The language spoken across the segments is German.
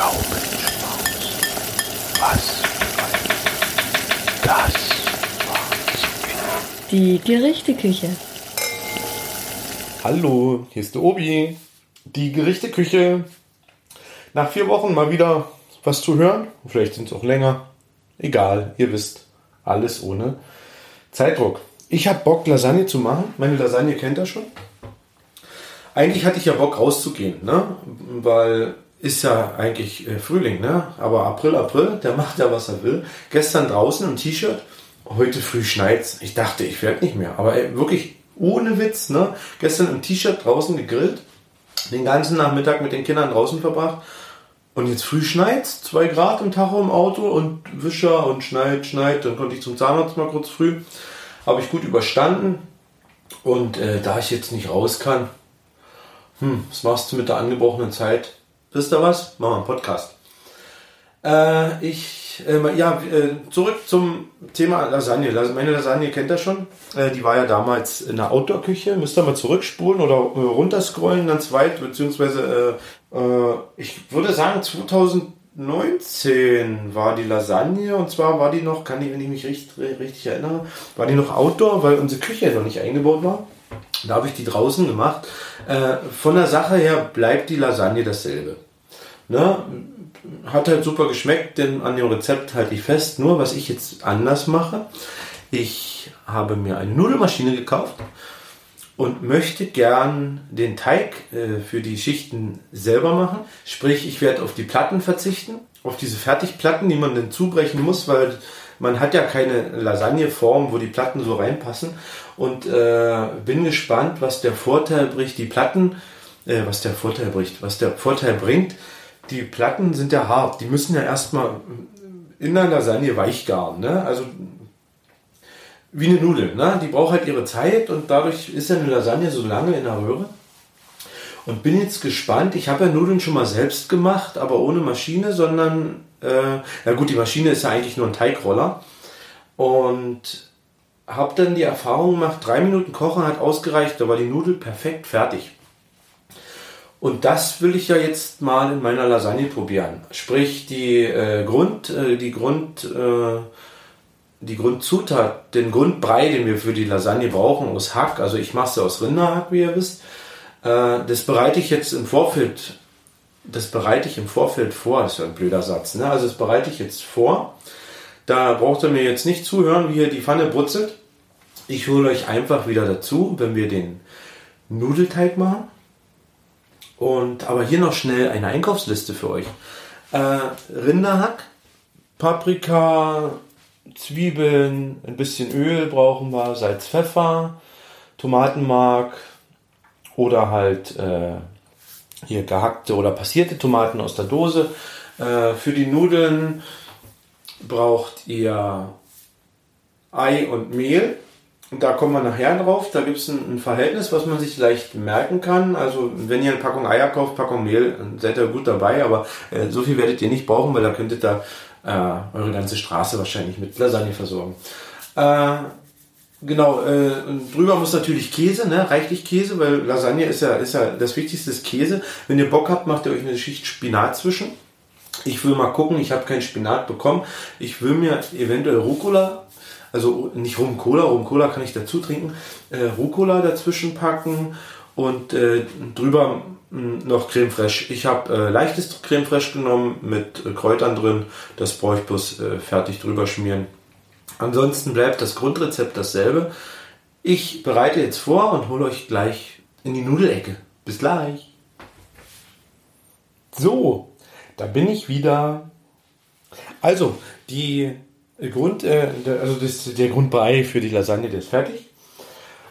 Pflaumenschmaus. Was das war zu Die Gerichteküche. Hallo, hier ist der Obi. Die Gerichteküche. Nach vier Wochen mal wieder was zu hören. Vielleicht sind es auch länger. Egal, ihr wisst, alles ohne Zeitdruck. Ich habe Bock, Lasagne zu machen. Meine Lasagne kennt ihr schon. Eigentlich hatte ich ja Bock rauszugehen, ne? Weil ist ja eigentlich äh, Frühling, ne? Aber April, April, der macht ja, was er will. Gestern draußen im T-Shirt, heute früh schneit's. Ich dachte, ich werde nicht mehr. Aber ey, wirklich ohne Witz, ne? Gestern im T-Shirt draußen gegrillt, den ganzen Nachmittag mit den Kindern draußen verbracht. Und jetzt früh schneit's, zwei Grad im Tacho im Auto und Wischer und schneit, schneit. Dann konnte ich zum Zahnarzt mal kurz früh. Habe ich gut überstanden. Und äh, da ich jetzt nicht raus kann, hm, was machst du mit der angebrochenen Zeit? Wisst ihr was? Machen wir einen Podcast. Äh, ich, äh, ja, äh, zurück zum Thema Lasagne. Meine Lasagne kennt ihr schon. Äh, die war ja damals in der Outdoor-Küche. Müsst ihr mal zurückspulen oder äh, runterscrollen ganz weit, beziehungsweise äh, ich würde sagen 2019 war die Lasagne und zwar war die noch, kann ich, wenn ich mich richtig, richtig erinnere, war die noch Outdoor, weil unsere Küche noch nicht eingebaut war. Da habe ich die draußen gemacht. Äh, von der Sache her bleibt die Lasagne dasselbe. Ne? Hat halt super geschmeckt, denn an dem Rezept halte ich fest. Nur was ich jetzt anders mache, ich habe mir eine Nudelmaschine gekauft und möchte gern den Teig äh, für die Schichten selber machen. Sprich, ich werde auf die Platten verzichten, auf diese Fertigplatten, die man dann zubrechen muss, weil man hat ja keine Lasagneform, wo die Platten so reinpassen. Und äh, bin gespannt, was der Vorteil bricht. Die Platten, äh, was der Vorteil bricht, was der Vorteil bringt. Die Platten sind ja hart. Die müssen ja erstmal in der Lasagne weichgaren. Ne? Also wie eine Nudel. Ne? Die braucht halt ihre Zeit und dadurch ist ja eine Lasagne so lange in der Röhre. Und bin jetzt gespannt. Ich habe ja Nudeln schon mal selbst gemacht, aber ohne Maschine, sondern äh, ja gut, die Maschine ist ja eigentlich nur ein Teigroller. Und habe dann die Erfahrung gemacht, drei Minuten kochen hat ausgereicht, da war die Nudel perfekt fertig. Und das will ich ja jetzt mal in meiner Lasagne probieren. Sprich, die äh, Grund, äh, die Grund, äh, die Grundzutat, den Grundbrei, den wir für die Lasagne brauchen, aus Hack. Also ich mache sie aus Rinderhack, wie ihr wisst. Äh, das bereite ich jetzt im Vorfeld das bereite ich im Vorfeld vor. Das ist ja ein blöder Satz. Ne? Also das bereite ich jetzt vor. Da braucht ihr mir jetzt nicht zuhören, wie hier die Pfanne brutzelt. Ich hole euch einfach wieder dazu, wenn wir den Nudelteig machen. Und aber hier noch schnell eine Einkaufsliste für euch. Äh, Rinderhack, Paprika, Zwiebeln, ein bisschen Öl brauchen wir, Salz, Pfeffer, Tomatenmark oder halt äh, hier gehackte oder passierte Tomaten aus der Dose. Äh, für die Nudeln braucht ihr Ei und Mehl. Und da kommen wir nachher drauf. Da gibt es ein, ein, Verhältnis, was man sich leicht merken kann. Also wenn ihr eine Packung Eier kauft, Packung Mehl, seid ihr gut dabei. Aber äh, so viel werdet ihr nicht brauchen, weil da könntet ihr äh, eure ganze Straße wahrscheinlich mit Lasagne versorgen. Äh, Genau, äh, drüber muss natürlich Käse, ne? reichlich Käse, weil Lasagne ist ja, ist ja das Wichtigste ist Käse. Wenn ihr Bock habt, macht ihr euch eine Schicht Spinat zwischen. Ich will mal gucken, ich habe keinen Spinat bekommen. Ich will mir eventuell Rucola, also nicht Rum Cola, Rum Cola kann ich dazu trinken, äh, Rucola dazwischen packen und äh, drüber mh, noch Creme Fraiche. Ich habe äh, leichtes Creme Fraiche genommen mit äh, Kräutern drin. Das brauche ich bloß äh, fertig drüber schmieren. Ansonsten bleibt das Grundrezept dasselbe. Ich bereite jetzt vor und hole euch gleich in die Nudelecke. Bis gleich. So, da bin ich wieder. Also, die Grund, äh, also das, der Grundbrei für die Lasagne, der ist fertig.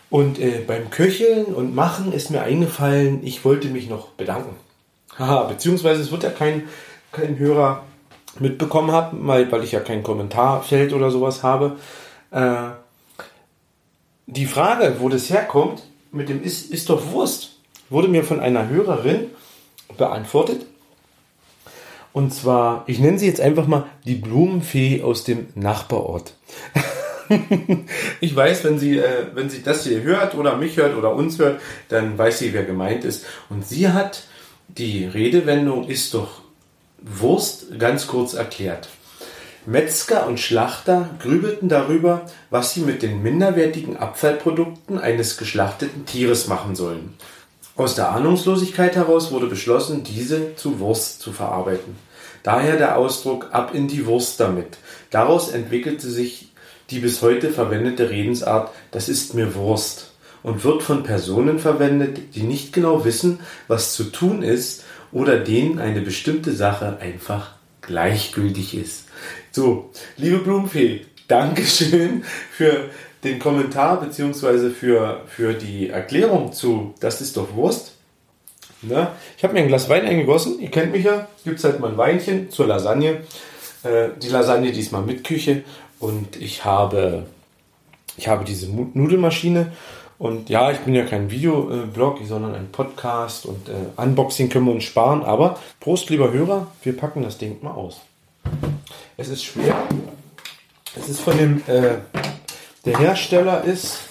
Und äh, beim Köcheln und Machen ist mir eingefallen, ich wollte mich noch bedanken. Haha, beziehungsweise es wird ja kein, kein Hörer mitbekommen habe, weil, weil ich ja kein Kommentarfeld oder sowas habe. Äh, die Frage, wo das herkommt, mit dem ist, ist doch Wurst, wurde mir von einer Hörerin beantwortet. Und zwar, ich nenne sie jetzt einfach mal die Blumenfee aus dem Nachbarort. ich weiß, wenn sie, äh, wenn sie das hier hört oder mich hört oder uns hört, dann weiß sie, wer gemeint ist. Und sie hat die Redewendung ist doch Wurst ganz kurz erklärt. Metzger und Schlachter grübelten darüber, was sie mit den minderwertigen Abfallprodukten eines geschlachteten Tieres machen sollen. Aus der Ahnungslosigkeit heraus wurde beschlossen, diese zu Wurst zu verarbeiten. Daher der Ausdruck ab in die Wurst damit. Daraus entwickelte sich die bis heute verwendete Redensart das ist mir Wurst und wird von Personen verwendet, die nicht genau wissen, was zu tun ist oder denen eine bestimmte Sache einfach gleichgültig ist. So, liebe Blumenfee, Dankeschön für den Kommentar bzw. Für, für die Erklärung zu Das ist doch Wurst. Na, ich habe mir ein Glas Wein eingegossen. Ihr kennt mich ja. Gibt halt mal ein Weinchen zur Lasagne. Äh, die Lasagne diesmal mit Küche. Und ich habe, ich habe diese Nudelmaschine und ja, ich bin ja kein Videoblog, sondern ein Podcast und äh, Unboxing können wir uns sparen. Aber Prost, lieber Hörer, wir packen das Ding mal aus. Es ist schwer. Es ist von dem, äh, der Hersteller ist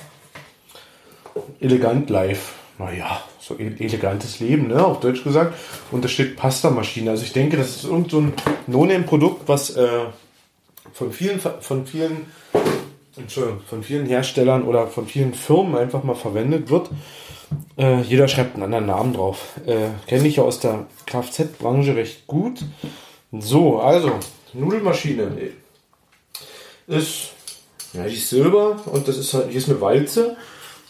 Elegant Life. Naja, so e-, elegantes Leben, ne, auf Deutsch gesagt. Und da steht Pasta-Maschine. Also ich denke, das ist irgend so ein No-Name-Produkt, was äh, von vielen, von vielen Entschuldigung, von vielen Herstellern oder von vielen Firmen einfach mal verwendet wird. Äh, jeder schreibt einen anderen Namen drauf. Äh, Kenne ich ja aus der Kfz-Branche recht gut. So, also, Nudelmaschine ist, ja, die ist silber und das ist halt, hier ist eine Walze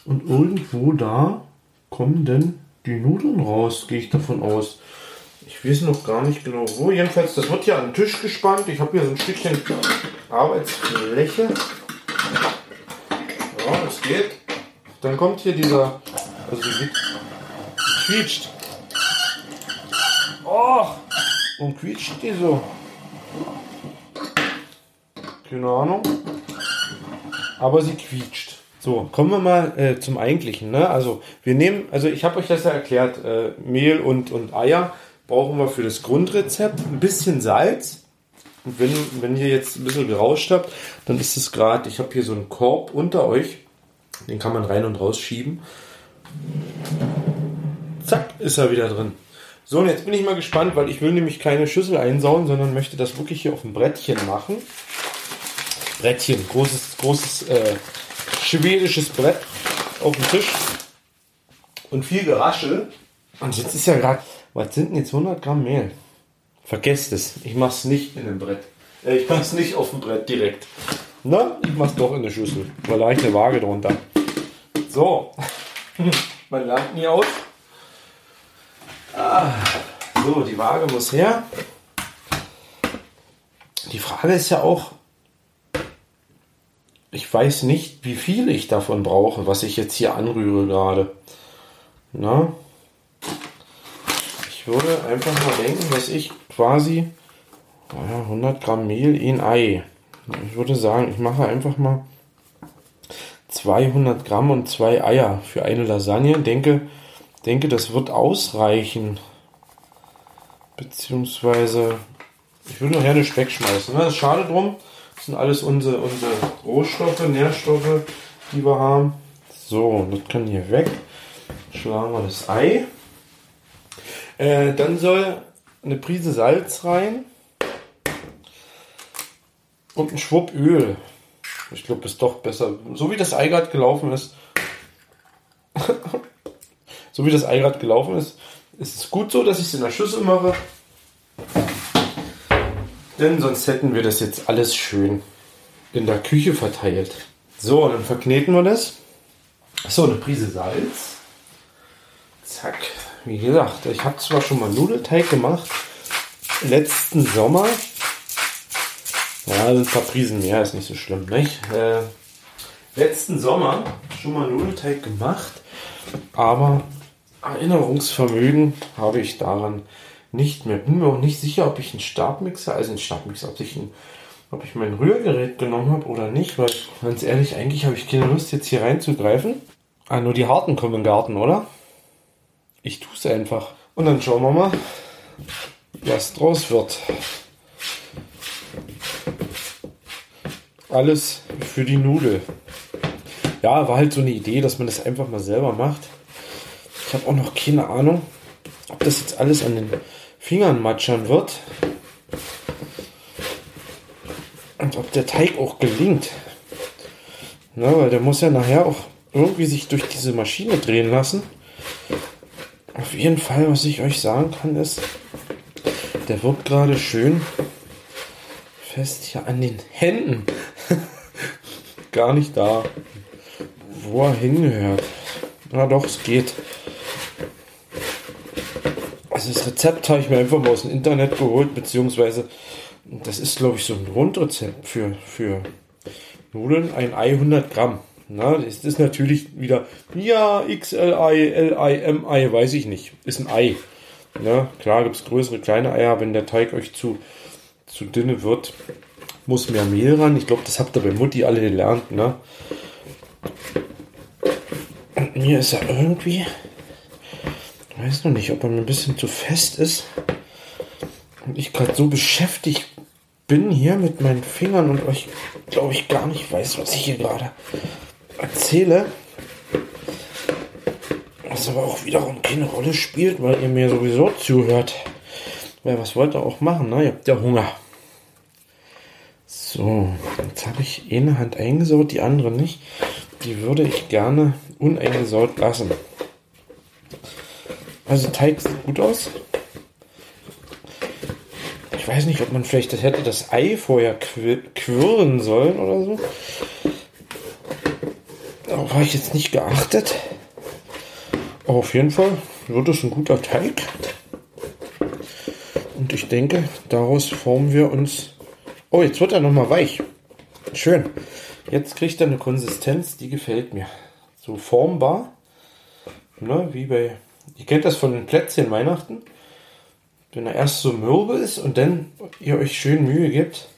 und irgendwo da kommen denn die Nudeln raus, gehe ich davon aus. Ich weiß noch gar nicht genau wo. Jedenfalls, das wird hier an den Tisch gespannt. Ich habe hier so ein Stückchen Arbeitsfläche. Geht. Dann kommt hier dieser. Also die quietscht. Oh! Und quietscht die so? Keine Ahnung. Aber sie quietscht. So, kommen wir mal äh, zum Eigentlichen. Ne? Also wir nehmen, also ich habe euch das ja erklärt, äh, Mehl und, und Eier brauchen wir für das Grundrezept ein bisschen Salz, und wenn, wenn ihr jetzt ein bisschen gerauscht habt, dann ist es gerade, ich habe hier so einen Korb unter euch, den kann man rein und raus schieben. Zack, ist er wieder drin. So, und jetzt bin ich mal gespannt, weil ich will nämlich keine Schüssel einsauen, sondern möchte das wirklich hier auf dem Brettchen machen. Brettchen, großes, großes äh, schwedisches Brett auf dem Tisch. Und viel Geraschel. Und jetzt ist ja gerade, was sind denn jetzt 100 Gramm Mehl? Vergesst es. Ich mache es nicht in dem Brett. Äh, ich mache es nicht auf dem Brett direkt. Na, ich mache es doch in der Schüssel. Weil da ich eine Waage drunter. So. Man lernt nie aus. Ah, so, die Waage muss her. Die Frage ist ja auch, ich weiß nicht, wie viel ich davon brauche, was ich jetzt hier anrühre gerade. Na? Ich würde einfach mal denken, dass ich quasi 100 Gramm Mehl in Ei. Ich würde sagen, ich mache einfach mal 200 Gramm und zwei Eier für eine Lasagne. Denke, denke, das wird ausreichen. Beziehungsweise, ich würde noch gerne Speck schmeißen. Das ist schade drum. Das sind alles unsere, unsere Rohstoffe, Nährstoffe, die wir haben. So, das kann hier weg. Schlagen wir das Ei. Äh, dann soll eine Prise Salz rein und ein Schwupp Öl. Ich glaube, ist doch besser. So wie das Ei gerade gelaufen ist, so wie das Ei gerade gelaufen ist, ist es gut so, dass ich es in der Schüssel mache. Denn sonst hätten wir das jetzt alles schön in der Küche verteilt. So, dann verkneten wir das. So, eine Prise Salz. Zack, wie gesagt, ich habe zwar schon mal Nudelteig gemacht, letzten Sommer. Ja, ein paar Prisen mehr ist nicht so schlimm, nicht? Äh, letzten Sommer schon mal Nudelteig gemacht, aber Erinnerungsvermögen habe ich daran nicht mehr. Bin mir auch nicht sicher, ob ich einen Stabmixer, also einen Stabmixer, ob ich, ein, ob ich mein Rührgerät genommen habe oder nicht, weil ganz ehrlich, eigentlich habe ich keine Lust, jetzt hier reinzugreifen. Ah, nur die Harten kommen im Garten, oder? Ich tue es einfach. Und dann schauen wir mal, was draus wird. Alles für die Nudel. Ja, war halt so eine Idee, dass man das einfach mal selber macht. Ich habe auch noch keine Ahnung, ob das jetzt alles an den Fingern matschern wird. Und ob der Teig auch gelingt. Na, weil der muss ja nachher auch irgendwie sich durch diese Maschine drehen lassen. Auf jeden Fall, was ich euch sagen kann, ist, der wirkt gerade schön fest hier an den Händen. Gar nicht da, wo er hingehört. Na doch, es geht. Also das Rezept habe ich mir einfach mal aus dem Internet geholt, beziehungsweise das ist, glaube ich, so ein Rundrezept für, für Nudeln, ein Ei 100 Gramm. Na, das ist natürlich wieder, ja, XLI, LI, MI, weiß ich nicht. Ist ein Ei. Ja, klar gibt es größere, kleine Eier. Wenn der Teig euch zu, zu dünne wird, muss mehr Mehl ran. Ich glaube, das habt ihr bei Mutti alle gelernt. Ne? Und mir ist er irgendwie, ich weiß noch nicht, ob er mir ein bisschen zu fest ist. Und ich gerade so beschäftigt bin hier mit meinen Fingern und euch, glaube ich, gar nicht weiß, was ich hier gerade erzähle. Was aber auch wiederum keine Rolle spielt, weil ihr mir sowieso zuhört. Weil was wollt ihr auch machen, ne? Ihr habt ja Hunger. So, jetzt habe ich eine Hand eingesaut, die andere nicht. Die würde ich gerne uneingesaut lassen. Also Teig sieht gut aus ich weiß nicht, ob man vielleicht das hätte das Ei vorher quirlen sollen oder so. Darauf habe ich jetzt nicht geachtet. Aber auf jeden Fall wird es ein guter Teig. Und ich denke, daraus formen wir uns. Oh, jetzt wird er nochmal weich. Schön. Jetzt kriegt er eine Konsistenz, die gefällt mir. So formbar. Ne, wie bei. Ihr kennt das von den Plätzchen Weihnachten wenn er erst so mürbe ist und dann ihr euch schön Mühe gibt.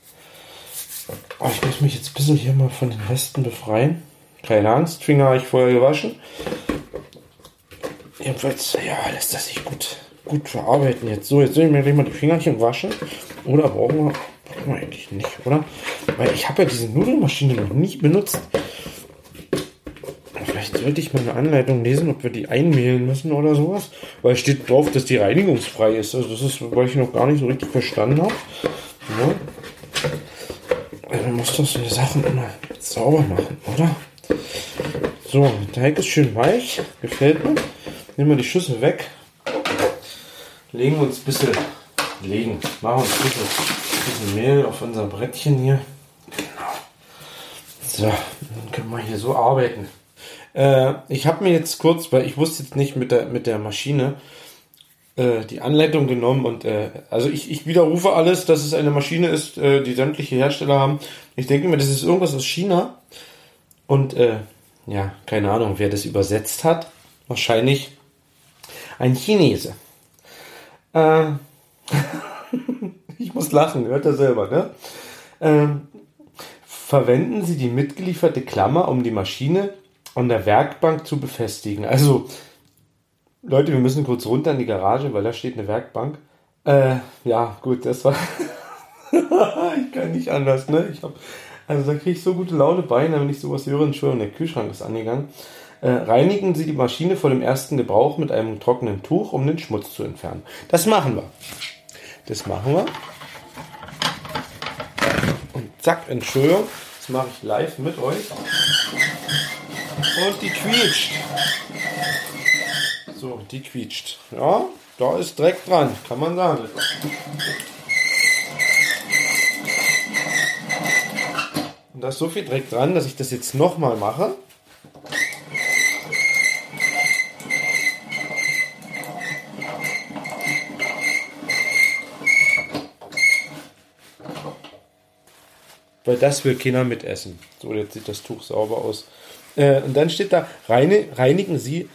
Oh, ich muss mich jetzt ein bisschen hier mal von den Resten befreien. Keine Angst, Finger habe ich vorher gewaschen. Jedenfalls, ja, lässt das sich gut, gut verarbeiten jetzt. So, jetzt soll ich mir gleich mal die Fingerchen waschen. Oder brauchen wir eigentlich nicht, oder? Weil ich habe ja diese Nudelmaschine noch nicht benutzt. Vielleicht sollte ich mal eine Anleitung lesen, ob wir die einmehlen müssen oder sowas. Weil steht drauf, dass die reinigungsfrei ist. Also das ist, weil ich noch gar nicht so richtig verstanden habe. Ja. Also man muss doch so Sachen immer sauber machen, oder? So, der Teig ist schön weich. Gefällt mir. Nehmen wir die Schüssel weg. Legen uns ein bisschen, legen, machen uns ein bisschen, bisschen Mehl auf unser Brettchen hier. Genau. So, dann können wir hier so arbeiten. Äh, ich habe mir jetzt kurz, weil ich wusste jetzt nicht mit der, mit der Maschine, äh, die Anleitung genommen und äh, also ich, ich widerrufe alles, dass es eine Maschine ist, äh, die sämtliche Hersteller haben. Ich denke mir, das ist irgendwas aus China und äh, ja, keine Ahnung, wer das übersetzt hat. Wahrscheinlich ein Chinese. Äh, ich muss lachen, hört er selber, ne? Ähm, verwenden Sie die mitgelieferte Klammer, um die Maschine an der Werkbank zu befestigen. Also, Leute, wir müssen kurz runter in die Garage, weil da steht eine Werkbank. Äh, ja, gut, das war. ich kann nicht anders, ne? Ich hab, also da kriege ich so gute Laune bei, wenn ich sowas höre. Entschuldigung, der Kühlschrank ist angegangen. Äh, reinigen Sie die Maschine vor dem ersten Gebrauch mit einem trockenen Tuch, um den Schmutz zu entfernen. Das machen wir. Das machen wir. Und zack, Entschuldigung, das mache ich live mit euch. Und die quietscht. So, die quietscht. Ja, da ist Dreck dran, kann man sagen. Und da ist so viel Dreck dran, dass ich das jetzt nochmal mache. Weil das will keiner mitessen. So, jetzt sieht das Tuch sauber aus. Äh, und dann steht da, reine, reinigen Sie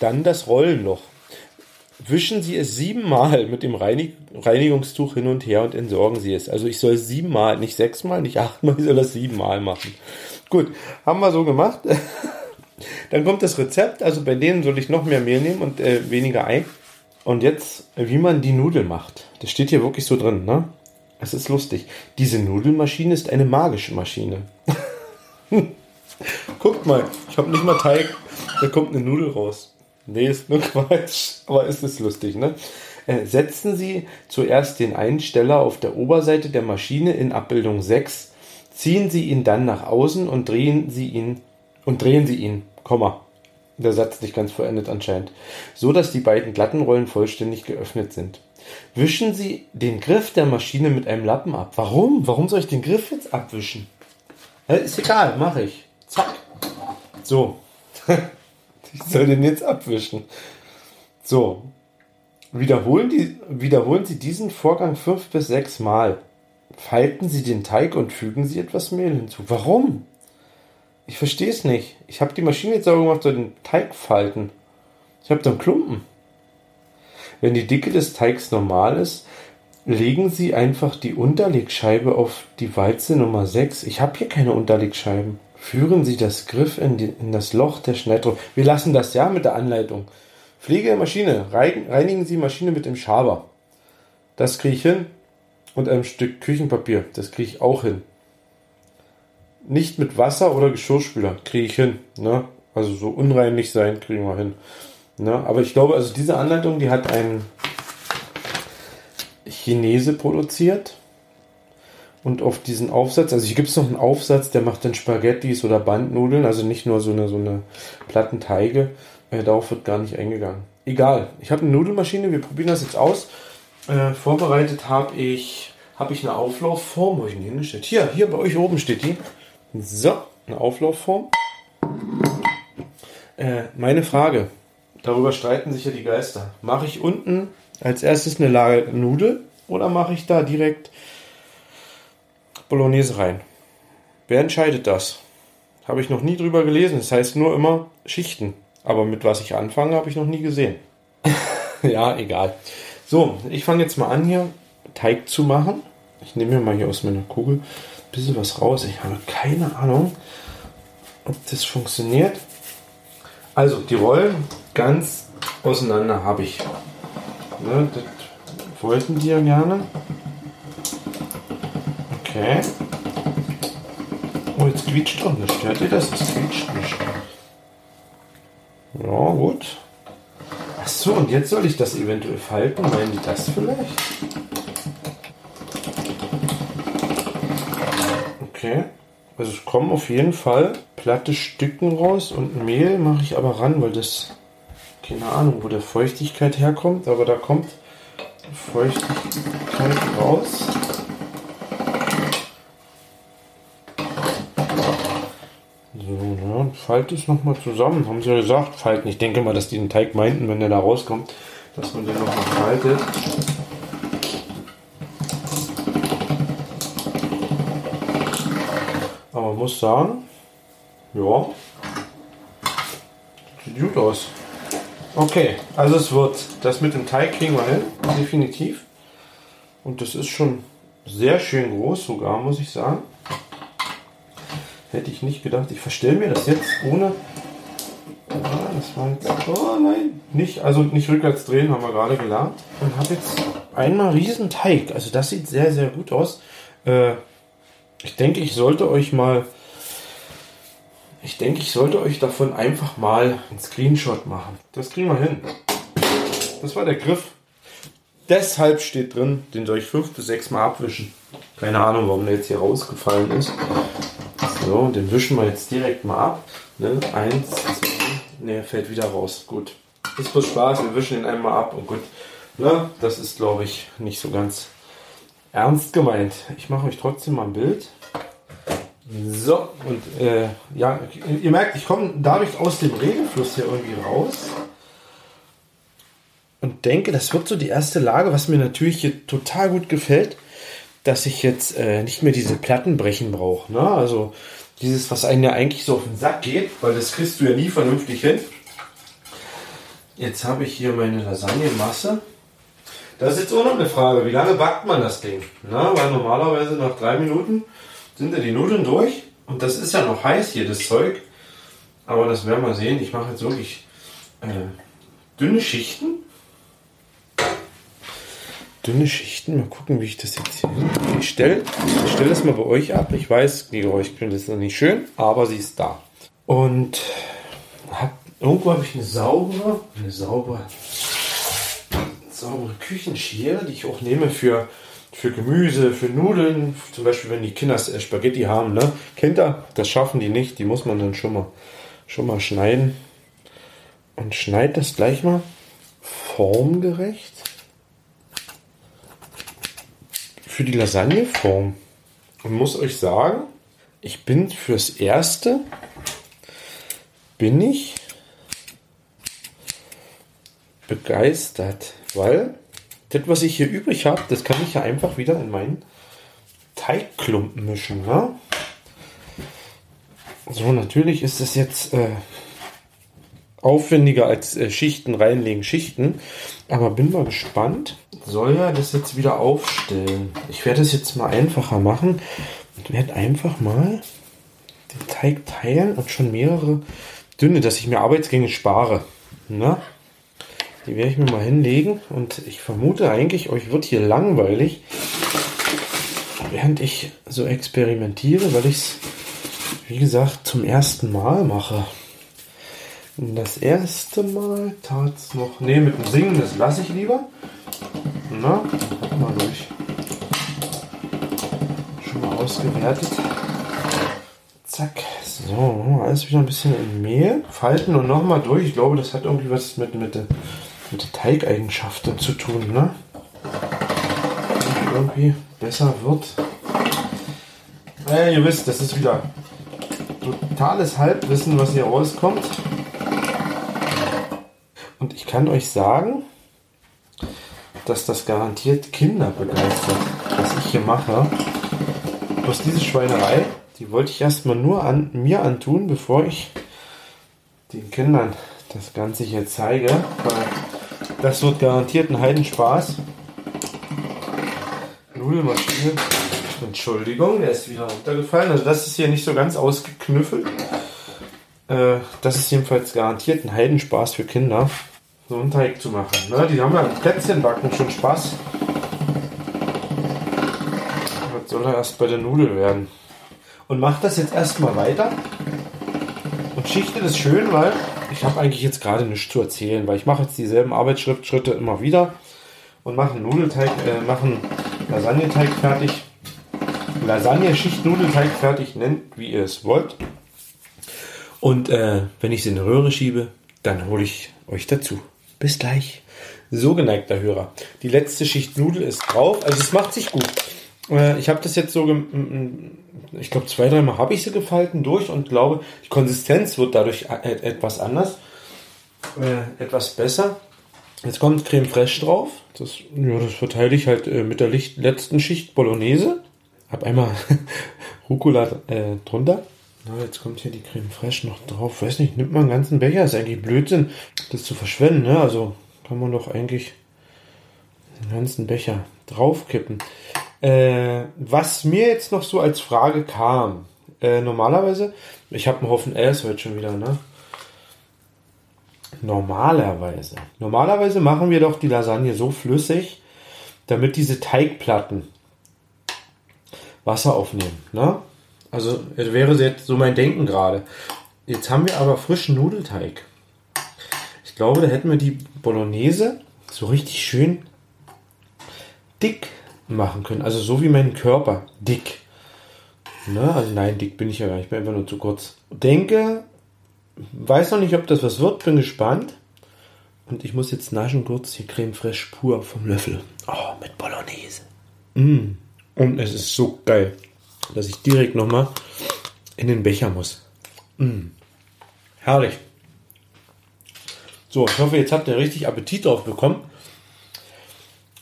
dann das Rollenloch. Wischen Sie es siebenmal mit dem Reinig Reinigungstuch hin und her und entsorgen Sie es. Also ich soll siebenmal, nicht sechsmal, nicht achtmal, ich soll das siebenmal machen. Gut, haben wir so gemacht. Dann kommt das Rezept. Also bei denen soll ich noch mehr Mehl nehmen und äh, weniger Ei. Und jetzt, wie man die Nudel macht. Das steht hier wirklich so drin, ne? Es ist lustig. Diese Nudelmaschine ist eine magische Maschine. Guckt mal, ich habe nicht mal Teig, da kommt eine Nudel raus. Nee, ist nur Quatsch, aber ist es lustig, ne? Äh, setzen Sie zuerst den Einsteller auf der Oberseite der Maschine in Abbildung 6 Ziehen Sie ihn dann nach außen und drehen Sie ihn und drehen Sie ihn, Komma. Der Satz nicht ganz vollendet anscheinend. So dass die beiden Glattenrollen vollständig geöffnet sind. Wischen Sie den Griff der Maschine mit einem Lappen ab. Warum? Warum soll ich den Griff jetzt abwischen? Ist egal, mache ich. Zack. So. ich soll den jetzt abwischen. So. Wiederholen, die, wiederholen Sie diesen Vorgang fünf bis sechs Mal. Falten Sie den Teig und fügen Sie etwas Mehl hinzu. Warum? Ich verstehe es nicht. Ich habe die Maschine jetzt sauber gemacht, soll den Teig falten. Ich habe dann Klumpen. Wenn die Dicke des Teigs normal ist, legen Sie einfach die Unterlegscheibe auf die Walze Nummer 6. Ich habe hier keine Unterlegscheiben. Führen Sie das Griff in, die, in das Loch der Schneidung. Wir lassen das ja mit der Anleitung. Pflege der Maschine. Reinigen Sie die Maschine mit dem Schaber. Das kriege ich hin. Und einem Stück Küchenpapier. Das kriege ich auch hin. Nicht mit Wasser oder Geschirrspüler. Kriege ich hin. Ne? Also so unreinlich sein, kriegen wir hin. Ne? Aber ich glaube, also diese Anleitung, die hat ein Chinese produziert. Und auf diesen Aufsatz, also hier gibt es noch einen Aufsatz, der macht dann Spaghettis oder Bandnudeln, also nicht nur so eine, so eine Plattenteige. Äh, darauf wird gar nicht eingegangen. Egal, ich habe eine Nudelmaschine, wir probieren das jetzt aus. Äh, vorbereitet habe ich, hab ich eine Auflaufform, wo ich denn hingestellt? Hier, hier bei euch oben steht die. So, eine Auflaufform. Äh, meine Frage, darüber streiten sich ja die Geister. Mache ich unten als erstes eine Lage Nudel oder mache ich da direkt Bolognese rein? Wer entscheidet das? Habe ich noch nie drüber gelesen. Das heißt nur immer Schichten. Aber mit was ich anfange, habe ich noch nie gesehen. ja, egal. So, ich fange jetzt mal an hier Teig zu machen. Ich nehme mir mal hier aus meiner Kugel ein bisschen was raus. Ich habe keine Ahnung, ob das funktioniert. Also die Rollen ganz auseinander habe ich. Ne, das wollten die ja gerne. Okay. Oh, jetzt quietscht doch nicht. Hört ihr das? Es quietscht nicht. Ja, gut. Achso, und jetzt soll ich das eventuell falten. Meinen die das vielleicht? Okay. Also es kommen auf jeden Fall platte Stücken raus und Mehl mache ich aber ran, weil das keine Ahnung, wo der Feuchtigkeit herkommt, aber da kommt Feuchtigkeit raus. So, ja, falte es nochmal zusammen. Haben sie ja gesagt, falten. Ich denke mal, dass die den Teig meinten, wenn der da rauskommt, dass man den nochmal faltet. Aber man muss sagen, ja, sieht gut aus. Okay, also es wird, das mit dem Teig kriegen wir hin, definitiv. Und das ist schon sehr schön groß sogar, muss ich sagen. Hätte ich nicht gedacht. Ich verstelle mir das jetzt ohne... Ah, das war jetzt... Oh nein, nicht, also nicht rückwärts drehen, haben wir gerade gelernt. Und habe jetzt einmal riesen Teig. Also das sieht sehr, sehr gut aus. Äh, ich denke, ich sollte euch mal ich denke, ich sollte euch davon einfach mal einen Screenshot machen. Das kriegen wir hin. Das war der Griff. Deshalb steht drin, den soll ich fünf bis sechs Mal abwischen. Keine Ahnung, warum der jetzt hier rausgefallen ist. So, den wischen wir jetzt direkt mal ab. Ne? Eins, zwei, ne, fällt wieder raus. Gut. Ist bloß Spaß, wir wischen ihn einmal ab und gut. Ne? Das ist, glaube ich, nicht so ganz ernst gemeint. Ich mache euch trotzdem mal ein Bild. So, und äh, ja, ihr merkt, ich komme dadurch aus dem Regenfluss hier irgendwie raus und denke, das wird so die erste Lage, was mir natürlich hier total gut gefällt, dass ich jetzt äh, nicht mehr diese Platten brechen brauche. Ne? Also dieses, was einem ja eigentlich so auf den Sack geht, weil das kriegst du ja nie vernünftig hin. Jetzt habe ich hier meine Lasagne-Masse. Das ist jetzt auch noch eine Frage, wie lange backt man das Ding? Na, weil normalerweise nach drei Minuten sind ja die Nudeln durch. Und das ist ja noch heiß hier, das Zeug. Aber das werden wir sehen. Ich mache jetzt wirklich äh, dünne Schichten. Dünne Schichten. Mal gucken, wie ich das jetzt hier Ich stelle ich stell das mal bei euch ab. Ich weiß, die Geräuschquelle ist noch nicht schön, aber sie ist da. Und hab, irgendwo habe ich eine saubere, eine saubere, saubere Küchenschere, die ich auch nehme für für Gemüse, für Nudeln, zum Beispiel wenn die Kinder Spaghetti haben, ne? Ihr? Das schaffen die nicht, die muss man dann schon mal, schon mal schneiden. Und schneid das gleich mal formgerecht. Für die Lasagneform. Und muss euch sagen, ich bin fürs Erste, bin ich begeistert, weil das, was ich hier übrig habe, das kann ich ja einfach wieder in meinen Teigklumpen mischen. Ne? So, natürlich ist es jetzt äh, aufwendiger als äh, Schichten reinlegen, Schichten. Aber bin mal gespannt. Soll ja das jetzt wieder aufstellen. Ich werde es jetzt mal einfacher machen und werde einfach mal den Teig teilen und schon mehrere dünne, dass ich mir Arbeitsgänge spare. Na? Die werde ich mir mal hinlegen und ich vermute eigentlich, euch wird hier langweilig, während ich so experimentiere, weil ich es, wie gesagt, zum ersten Mal mache. Das erste Mal tat es noch. Ne, mit dem Singen, das lasse ich lieber. Na, mal durch. Schon mal ausgewertet. Zack. So, alles wieder ein bisschen in Mehl. Falten und nochmal durch. Ich glaube, das hat irgendwie was mit, mit, mit der Teigeigenschaften zu tun, ne? Irgendwie besser wird. Äh, ihr wisst, das ist wieder totales Halbwissen, was hier rauskommt. Und ich kann euch sagen, dass das garantiert Kinder begeistert, was ich hier mache. Bloß diese Schweinerei, die wollte ich erstmal nur an mir antun, bevor ich den Kindern das Ganze hier zeige. Weil das wird garantiert ein Heidenspaß. Nudelmaschine. Entschuldigung, der ist wieder runtergefallen. Also das ist hier nicht so ganz ausgeknüffelt. Äh, das ist jedenfalls garantiert ein Heidenspaß für Kinder so einen Teig zu machen. Ne? Die haben ja im Plätzchenbacken schon Spaß. Was soll er erst bei der Nudel werden? Und mache das jetzt erstmal weiter und schichte das schön, weil ich habe eigentlich jetzt gerade nichts zu erzählen, weil ich mache jetzt dieselben Arbeitsschritte immer wieder und mache Nudelteig, äh, mache Lasagneteig fertig. Lasagne, Schicht, Nudelteig fertig, nennt wie ihr es wollt. Und äh, wenn ich es in eine Röhre schiebe, dann hole ich euch dazu. Bis gleich. So geneigter Hörer. Die letzte Schicht Nudel ist drauf. Also es macht sich gut. Äh, ich habe das jetzt so, ich glaube zwei, dreimal habe ich sie gefalten durch und glaube, die Konsistenz wird dadurch etwas anders, äh, etwas besser. Jetzt kommt Creme Fraiche drauf. Das, ja, das verteile ich halt äh, mit der letzten Schicht Bolognese. Hab einmal Rucola drunter. Na, jetzt kommt hier die Creme Fraiche noch drauf. Weiß nicht, nimmt man einen ganzen Becher. Ist eigentlich Blödsinn, das zu verschwenden. Ne? Also kann man doch eigentlich den ganzen Becher draufkippen. Äh, was mir jetzt noch so als Frage kam. Äh, normalerweise, ich habe einen Haufen S heute schon wieder, ne? Normalerweise. Normalerweise machen wir doch die Lasagne so flüssig, damit diese Teigplatten Wasser aufnehmen, ne? Also wäre jetzt so mein Denken gerade. Jetzt haben wir aber frischen Nudelteig. Ich glaube, da hätten wir die Bolognese so richtig schön dick machen können. Also so wie mein Körper. Dick. Ne? Also nein, dick bin ich ja gar nicht. Ich bin einfach nur zu kurz. Denke, weiß noch nicht, ob das was wird. Bin gespannt. Und ich muss jetzt naschen kurz die Creme Fraiche pur vom Löffel. Oh, mit Bolognese. Mm. Und es ist so geil dass ich direkt nochmal in den Becher muss. Mm. Herrlich. So, ich hoffe, jetzt habt ihr richtig Appetit drauf bekommen.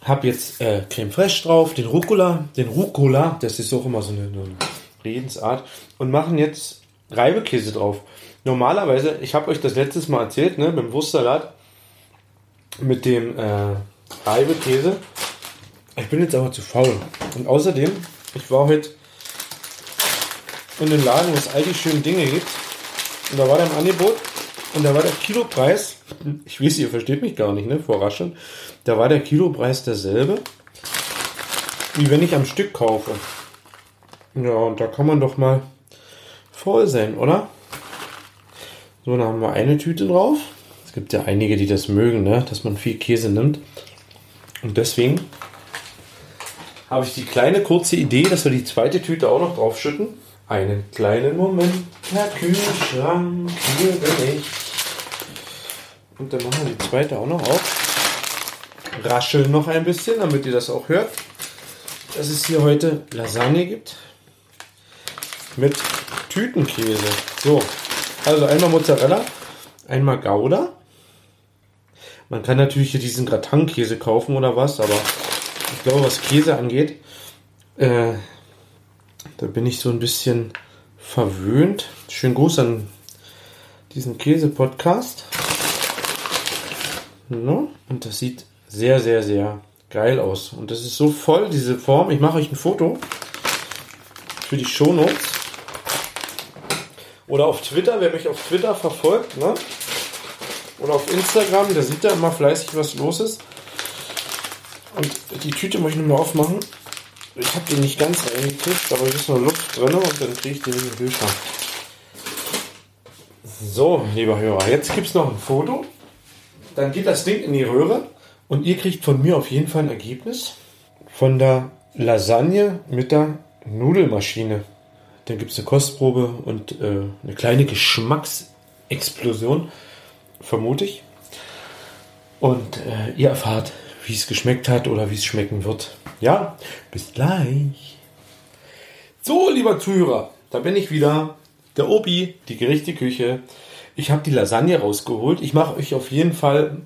Hab jetzt äh, Creme Fraiche drauf, den Rucola, den Rucola, das ist auch immer so eine, eine Redensart, und machen jetzt Reibekäse drauf. Normalerweise, ich habe euch das letztes Mal erzählt, ne, beim Wurstsalat mit dem äh, Reibekäse. Ich bin jetzt aber zu faul. Und außerdem, ich war heute in den Laden, wo es all die schönen Dinge gibt. Und da war dann Angebot und da war der Kilopreis, ich weiß, ihr versteht mich gar nicht, ne, vor Raschen, da war der Kilopreis derselbe, wie wenn ich am Stück kaufe. Ja, und da kann man doch mal voll sein, oder? So, dann haben wir eine Tüte drauf. Es gibt ja einige, die das mögen, ne, dass man viel Käse nimmt. Und deswegen habe ich die kleine kurze Idee, dass wir die zweite Tüte auch noch draufschütten. Einen kleinen Moment, Herr Kühlschrank, hier bin ich. Und dann machen wir die zweite auch noch auf. Rascheln noch ein bisschen, damit ihr das auch hört. Dass es hier heute Lasagne gibt. Mit Tütenkäse. So, also einmal Mozzarella, einmal Gouda. Man kann natürlich hier diesen Gratin-Käse kaufen oder was, aber ich glaube, was Käse angeht, äh, da bin ich so ein bisschen verwöhnt. Schönen Gruß an diesen Käse-Podcast. Und das sieht sehr, sehr, sehr geil aus. Und das ist so voll, diese Form. Ich mache euch ein Foto für die Shownotes. Oder auf Twitter, wer mich auf Twitter verfolgt, ne? Oder auf Instagram, der sieht da immer fleißig, was los ist. Und die Tüte muss ich nur mal aufmachen. Ich habe die nicht ganz reingekriegt, aber hier ist noch Luft drin und dann kriege ich die nicht im Kühlschrank. So, lieber Hörer, jetzt gibt es noch ein Foto. Dann geht das Ding in die Röhre und ihr kriegt von mir auf jeden Fall ein Ergebnis von der Lasagne mit der Nudelmaschine. Dann gibt es eine Kostprobe und äh, eine kleine Geschmacksexplosion, vermute ich. Und äh, ihr erfahrt, wie es geschmeckt hat oder wie es schmecken wird. Ja, bis gleich. So, lieber Zuhörer, da bin ich wieder. Der Obi, die Gerichte Küche. Ich habe die Lasagne rausgeholt. Ich mache euch auf jeden Fall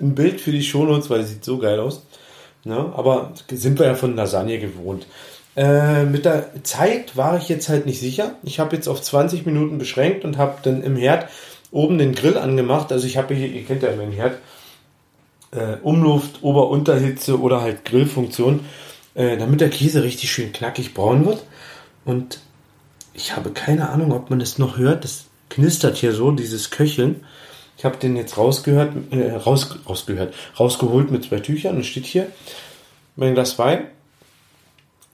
ein Bild für die Shownotes, weil sie sieht so geil aus. Ja, aber sind wir ja von Lasagne gewohnt. Äh, mit der Zeit war ich jetzt halt nicht sicher. Ich habe jetzt auf 20 Minuten beschränkt und habe dann im Herd oben den Grill angemacht. Also ich habe hier, ihr kennt ja meinen Herd, äh, Umluft, Ober-Unterhitze oder halt Grillfunktion, äh, damit der Käse richtig schön knackig braun wird. Und ich habe keine Ahnung, ob man das noch hört. Das knistert hier so, dieses Köcheln. Ich habe den jetzt rausgehört, äh, raus, rausgehört, rausgeholt mit zwei Tüchern und steht hier mein Glas Wein.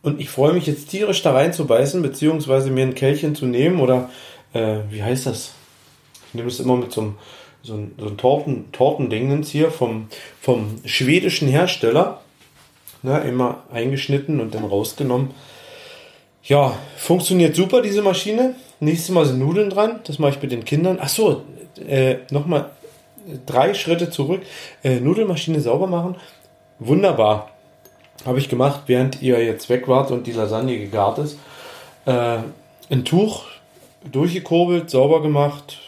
Und ich freue mich jetzt tierisch da reinzubeißen, beziehungsweise mir ein Kelchchen zu nehmen oder äh, wie heißt das? Ich nehme es immer mit so einem, so einem, so einem Torten, Tortendingens hier vom, vom schwedischen Hersteller. Ne, immer eingeschnitten und dann rausgenommen. Ja, funktioniert super diese Maschine. Nächstes Mal sind Nudeln dran. Das mache ich mit den Kindern. Ach so, äh, nochmal drei Schritte zurück. Äh, Nudelmaschine sauber machen. Wunderbar. Habe ich gemacht, während ihr jetzt weg wart und die Lasagne gegart ist. Äh, ein Tuch durchgekurbelt, sauber gemacht.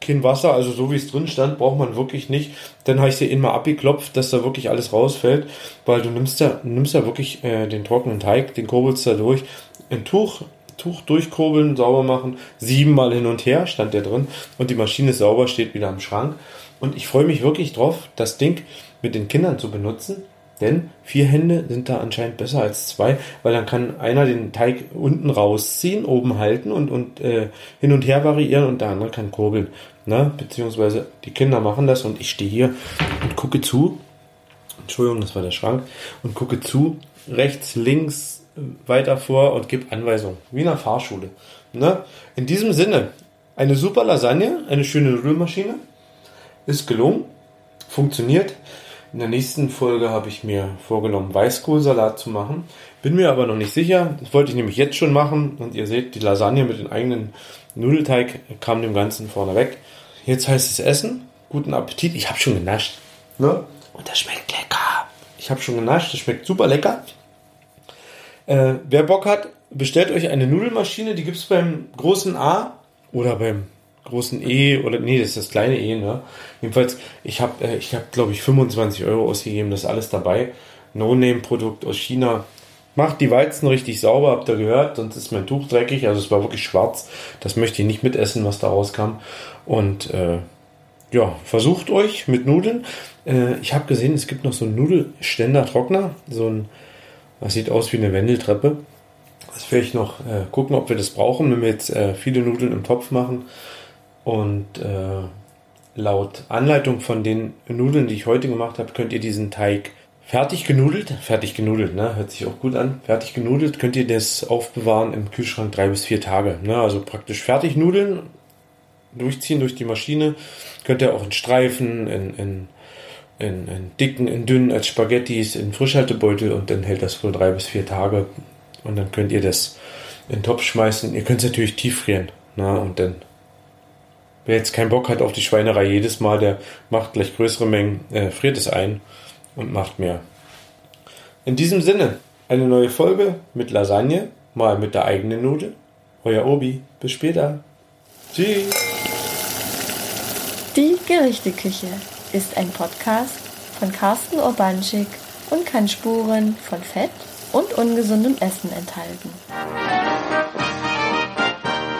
Kein Wasser, also so wie es drin stand, braucht man wirklich nicht. Dann habe ich sie immer abgeklopft, dass da wirklich alles rausfällt, weil du nimmst ja, nimmst ja wirklich äh, den trockenen Teig, den kurbelst da durch. Ein Tuch Tuch durchkurbeln, sauber machen, siebenmal hin und her stand der drin und die Maschine ist sauber, steht wieder am Schrank. Und ich freue mich wirklich drauf, das Ding mit den Kindern zu benutzen, denn vier Hände sind da anscheinend besser als zwei, weil dann kann einer den Teig unten rausziehen, oben halten und, und äh, hin und her variieren und der andere kann kurbeln. Ne? Beziehungsweise die Kinder machen das und ich stehe hier und gucke zu. Entschuldigung, das war der Schrank. Und gucke zu, rechts, links, weiter vor und gib Anweisungen, wie in einer Fahrschule. Ne? In diesem Sinne, eine super Lasagne, eine schöne Nudelmaschine, ist gelungen, funktioniert. In der nächsten Folge habe ich mir vorgenommen, Weißkohlsalat zu machen. Bin mir aber noch nicht sicher. Das wollte ich nämlich jetzt schon machen. Und ihr seht, die Lasagne mit dem eigenen Nudelteig kam dem Ganzen vorne weg. Jetzt heißt es Essen. Guten Appetit. Ich habe schon genascht. Ne? Und das schmeckt lecker. Ich habe schon genascht. Das schmeckt super lecker. Äh, wer Bock hat, bestellt euch eine Nudelmaschine, die gibt es beim großen A oder beim großen E oder nee, das ist das kleine E, ne? Jedenfalls, ich habe, äh, ich habe, glaube ich, 25 Euro ausgegeben, das ist alles dabei. No-Name-Produkt aus China. Macht die Weizen richtig sauber, habt ihr gehört, sonst ist mein Tuch dreckig, also es war wirklich schwarz. Das möchte ich nicht mitessen, was da rauskam. Und äh, ja, versucht euch mit Nudeln. Äh, ich habe gesehen, es gibt noch so einen Nudelständer-Trockner, so ein das sieht aus wie eine Wendeltreppe. Das werde ich noch äh, gucken, ob wir das brauchen, wenn wir jetzt äh, viele Nudeln im Topf machen. Und äh, laut Anleitung von den Nudeln, die ich heute gemacht habe, könnt ihr diesen Teig fertig genudelt, fertig genudelt, ne? hört sich auch gut an, fertig genudelt, könnt ihr das aufbewahren im Kühlschrank drei bis vier Tage. Ne? Also praktisch fertig nudeln, durchziehen durch die Maschine. Könnt ihr auch in Streifen, in, in in, in dicken, in dünnen als Spaghettis, in Frischhaltebeutel und dann hält das wohl drei bis vier Tage. Und dann könnt ihr das in den Topf schmeißen. Ihr könnt es natürlich tieffrieren. Na, und dann, wer jetzt keinen Bock hat auf die Schweinerei jedes Mal, der macht gleich größere Mengen, äh, friert es ein und macht mehr. In diesem Sinne, eine neue Folge mit Lasagne, mal mit der eigenen Nudel. Euer Obi. Bis später. Tschüss. Die Gerichteküche ist ein Podcast von Carsten Urbanschik und kann Spuren von Fett und ungesundem Essen enthalten.